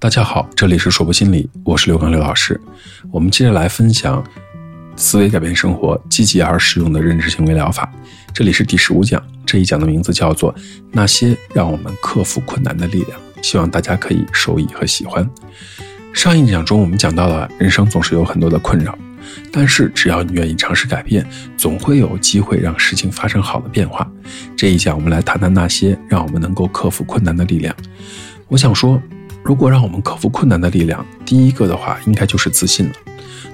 大家好，这里是说博心理，我是刘刚刘老师。我们接着来分享思维改变生活，积极而实用的认知行为疗法。这里是第十五讲，这一讲的名字叫做《那些让我们克服困难的力量》，希望大家可以受益和喜欢。上一讲中，我们讲到了人生总是有很多的困扰，但是只要你愿意尝试改变，总会有机会让事情发生好的变化。这一讲，我们来谈谈那些让我们能够克服困难的力量。我想说，如果让我们克服困难的力量，第一个的话，应该就是自信了。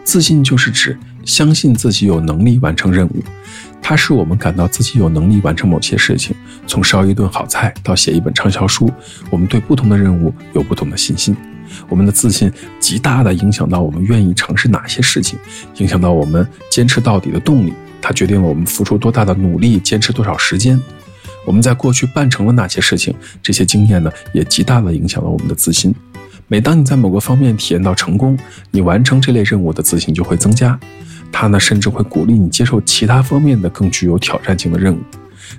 自信就是指相信自己有能力完成任务，它使我们感到自己有能力完成某些事情。从烧一顿好菜到写一本畅销书，我们对不同的任务有不同的信心。我们的自信极大地影响到我们愿意尝试哪些事情，影响到我们坚持到底的动力。它决定了我们付出多大的努力，坚持多少时间。我们在过去办成了哪些事情，这些经验呢，也极大的影响了我们的自信。每当你在某个方面体验到成功，你完成这类任务的自信就会增加。它呢，甚至会鼓励你接受其他方面的更具有挑战性的任务。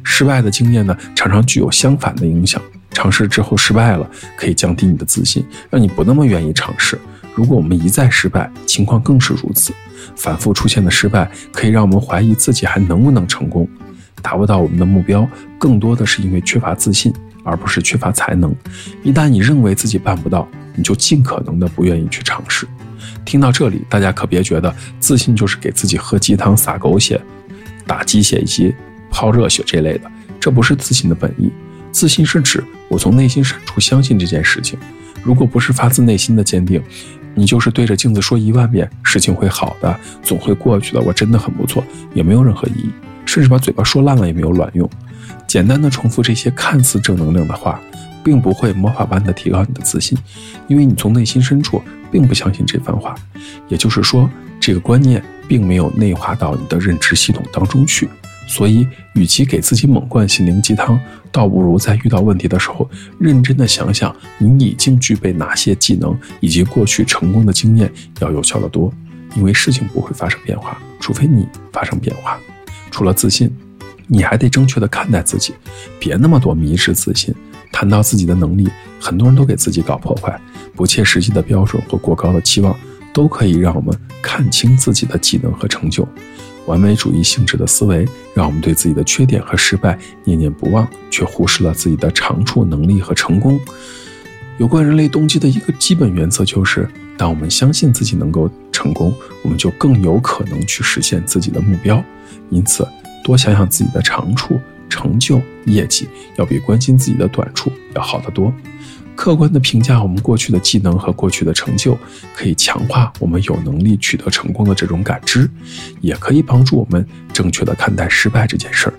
失败的经验呢，常常具有相反的影响。尝试之后失败了，可以降低你的自信，让你不那么愿意尝试。如果我们一再失败，情况更是如此。反复出现的失败，可以让我们怀疑自己还能不能成功，达不到我们的目标，更多的是因为缺乏自信，而不是缺乏才能。一旦你认为自己办不到，你就尽可能的不愿意去尝试。听到这里，大家可别觉得自信就是给自己喝鸡汤、撒狗血、打鸡血以及泡热血这类的，这不是自信的本意。自信是指我从内心深处相信这件事情，如果不是发自内心的坚定，你就是对着镜子说一万遍事情会好的，总会过去的，我真的很不错，也没有任何意义，甚至把嘴巴说烂了也没有卵用。简单的重复这些看似正能量的话，并不会魔法般的提高你的自信，因为你从内心深处并不相信这番话，也就是说，这个观念并没有内化到你的认知系统当中去。所以，与其给自己猛灌心灵鸡汤，倒不如在遇到问题的时候，认真的想想你已经具备哪些技能，以及过去成功的经验要有效的多。因为事情不会发生变化，除非你发生变化。除了自信，你还得正确的看待自己，别那么多迷失自信。谈到自己的能力，很多人都给自己搞破坏，不切实际的标准或过高的期望，都可以让我们看清自己的技能和成就。完美主义性质的思维，让我们对自己的缺点和失败念念不忘，却忽视了自己的长处、能力和成功。有关人类动机的一个基本原则就是：当我们相信自己能够成功，我们就更有可能去实现自己的目标。因此，多想想自己的长处、成就、业绩，要比关心自己的短处要好得多。客观地评价我们过去的技能和过去的成就，可以强化我们有能力取得成功的这种感知，也可以帮助我们正确地看待失败这件事儿。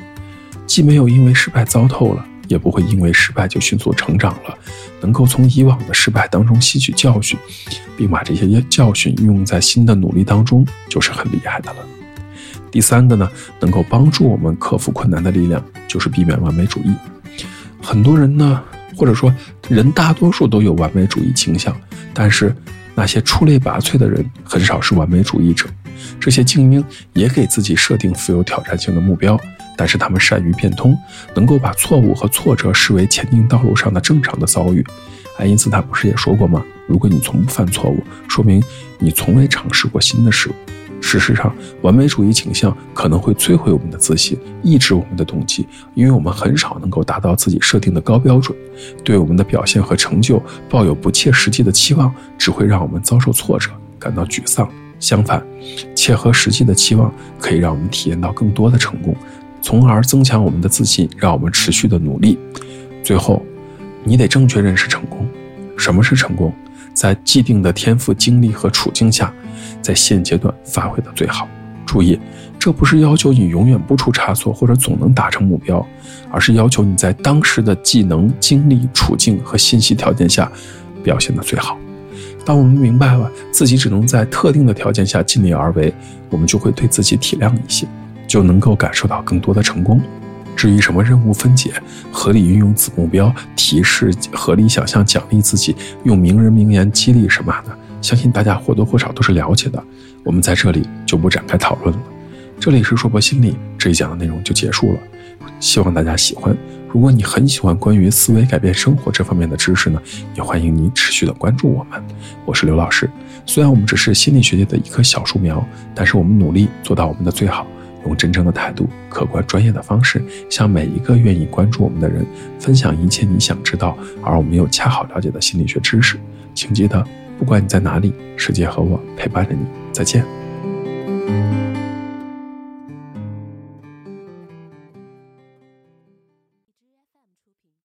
既没有因为失败糟透了，也不会因为失败就迅速成长了。能够从以往的失败当中吸取教训，并把这些教训运用在新的努力当中，就是很厉害的了。第三个呢，能够帮助我们克服困难的力量，就是避免完美主义。很多人呢。或者说，人大多数都有完美主义倾向，但是那些出类拔萃的人很少是完美主义者。这些精英也给自己设定富有挑战性的目标，但是他们善于变通，能够把错误和挫折视为前进道路上的正常的遭遇。爱因斯坦不是也说过吗？如果你从不犯错误，说明你从未尝试过新的事物。事实上，完美主义倾向可能会摧毁我们的自信，抑制我们的动机，因为我们很少能够达到自己设定的高标准。对我们的表现和成就抱有不切实际的期望，只会让我们遭受挫折，感到沮丧。相反，切合实际的期望可以让我们体验到更多的成功，从而增强我们的自信，让我们持续的努力。最后，你得正确认识成功。什么是成功？在既定的天赋、经历和处境下。在现阶段发挥的最好。注意，这不是要求你永远不出差错或者总能达成目标，而是要求你在当时的技能、经历、处境和信息条件下表现的最好。当我们明白了自己只能在特定的条件下尽力而为，我们就会对自己体谅一些，就能够感受到更多的成功。至于什么任务分解、合理运用子目标、提示、合理想象、奖励自己、用名人名言激励什么的。相信大家或多或少都是了解的，我们在这里就不展开讨论了。这里是硕博心理这一讲的内容就结束了。希望大家喜欢。如果你很喜欢关于思维改变生活这方面的知识呢，也欢迎你持续的关注我们。我是刘老师。虽然我们只是心理学界的一棵小树苗，但是我们努力做到我们的最好，用真诚的态度、客观专业的方式，向每一个愿意关注我们的人分享一切你想知道而我们又恰好了解的心理学知识。请记得，不管你在哪里，世界和我陪伴着你。再见。